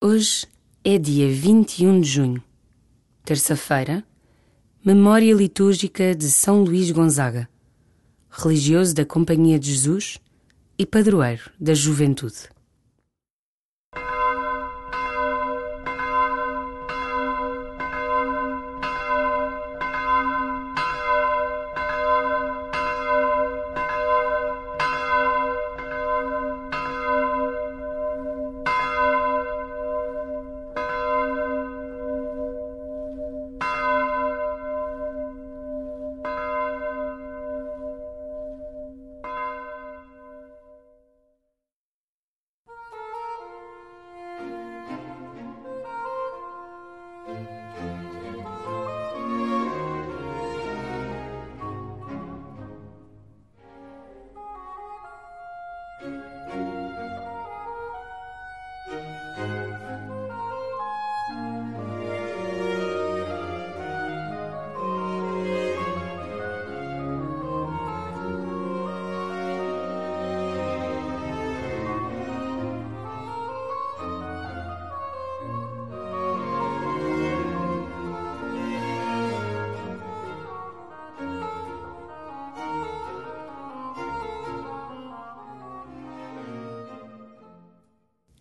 Hoje é dia 21 de junho, terça-feira, memória litúrgica de São Luís Gonzaga, religioso da Companhia de Jesus e padroeiro da juventude.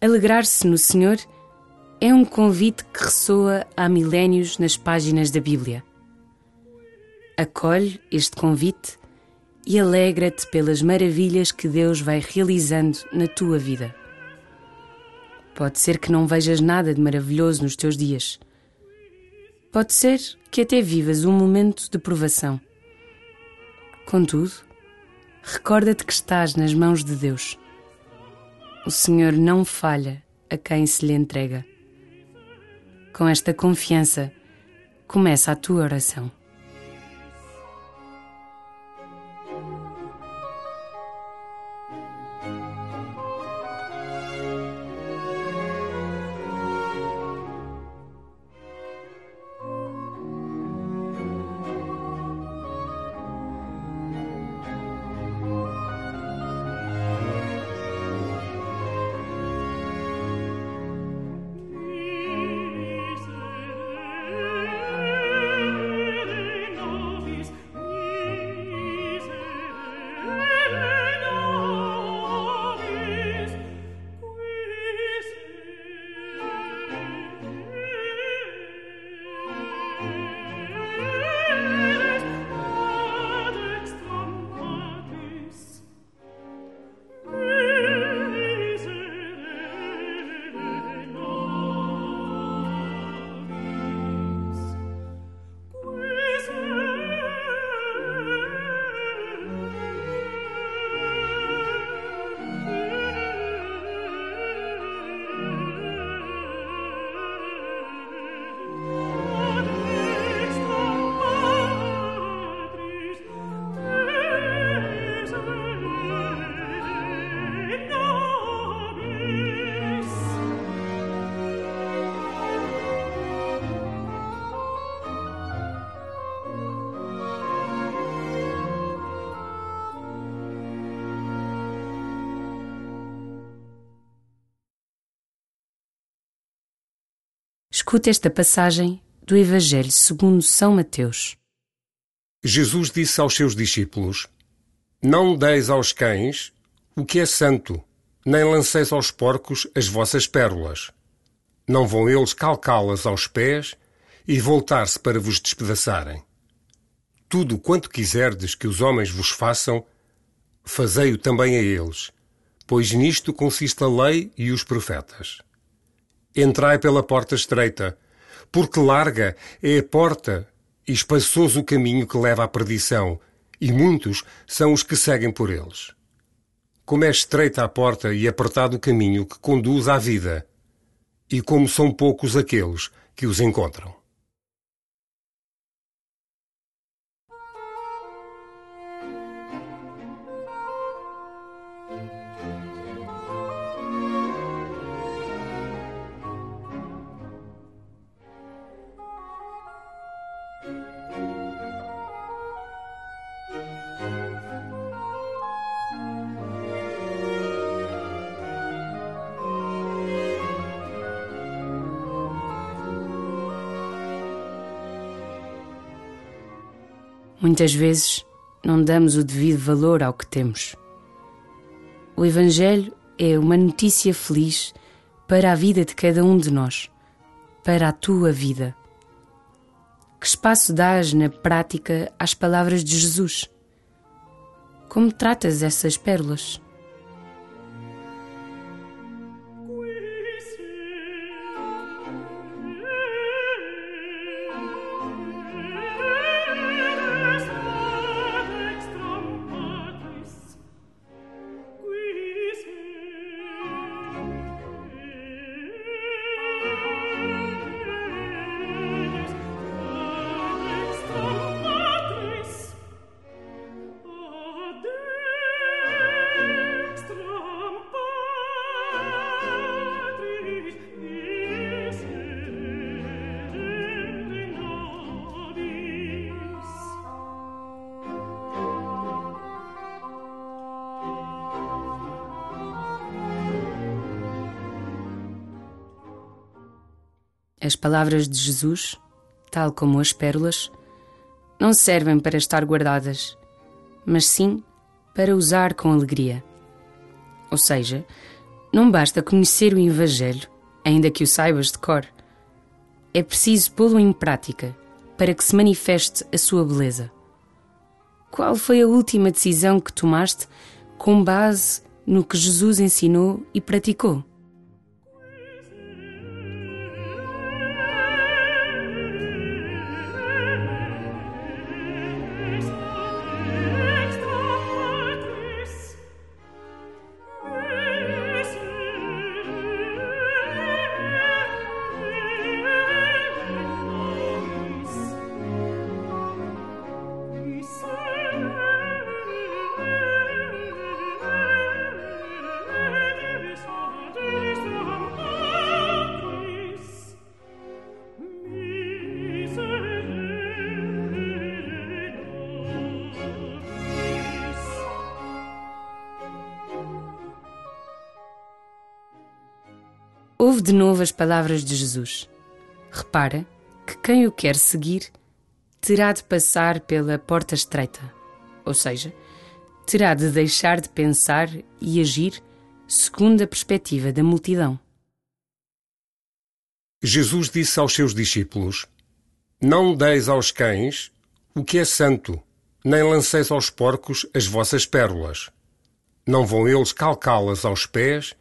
Alegrar-se no Senhor é um convite que ressoa há milénios nas páginas da Bíblia. Acolhe este convite e alegra-te pelas maravilhas que Deus vai realizando na tua vida. Pode ser que não vejas nada de maravilhoso nos teus dias. Pode ser que até vivas um momento de provação. Contudo, recorda-te que estás nas mãos de Deus o Senhor não falha a quem se lhe entrega. Com esta confiança, começa a tua oração. Escute esta passagem do Evangelho segundo São Mateus. Jesus disse aos seus discípulos: Não deis aos cães o que é santo, nem lanceis aos porcos as vossas pérolas. Não vão eles calcá-las aos pés e voltar-se para vos despedaçarem. Tudo quanto quiserdes que os homens vos façam, fazei-o também a eles, pois nisto consiste a lei e os profetas. Entrai pela porta estreita, porque larga é a porta e espaçoso o caminho que leva à perdição, e muitos são os que seguem por eles. Como é estreita a porta e apertado o caminho que conduz à vida, e como são poucos aqueles que os encontram. Muitas vezes não damos o devido valor ao que temos. O Evangelho é uma notícia feliz para a vida de cada um de nós, para a tua vida. Que espaço dás na prática às palavras de Jesus? Como tratas essas pérolas? As palavras de Jesus, tal como as pérolas, não servem para estar guardadas, mas sim para usar com alegria. Ou seja, não basta conhecer o Evangelho, ainda que o saibas de cor. É preciso pô-lo em prática para que se manifeste a sua beleza. Qual foi a última decisão que tomaste com base no que Jesus ensinou e praticou? Ouve de novo as palavras de Jesus. Repara que quem o quer seguir terá de passar pela porta estreita, ou seja, terá de deixar de pensar e agir segundo a perspectiva da multidão. Jesus disse aos seus discípulos: Não deis aos cães o que é santo, nem lanceis aos porcos as vossas pérolas. Não vão eles calcá-las aos pés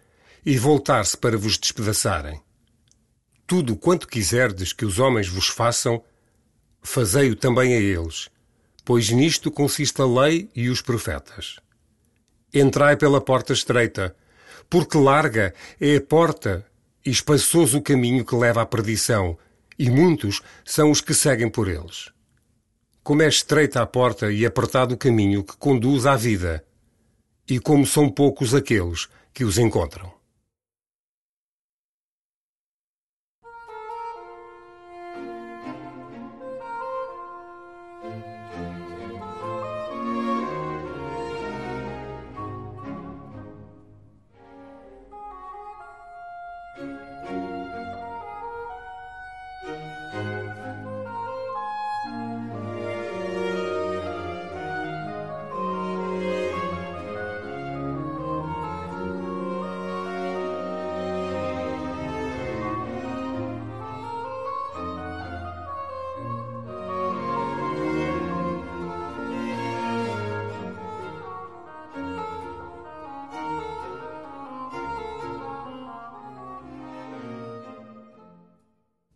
e voltar-se para vos despedaçarem. Tudo quanto quiserdes que os homens vos façam, fazei-o também a eles, pois nisto consiste a lei e os profetas. Entrai pela porta estreita, porque larga é a porta e espaçoso o caminho que leva à perdição, e muitos são os que seguem por eles. Como é estreita a porta e apertado o caminho que conduz à vida, e como são poucos aqueles que os encontram.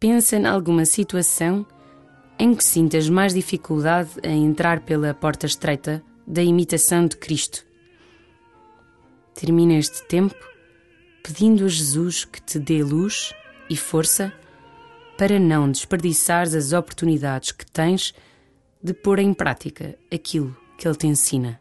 Pensa em alguma situação em que sintas mais dificuldade em entrar pela porta estreita da imitação de Cristo. Termina este tempo pedindo a Jesus que te dê luz e força para não desperdiçares as oportunidades que tens de pôr em prática aquilo que Ele te ensina.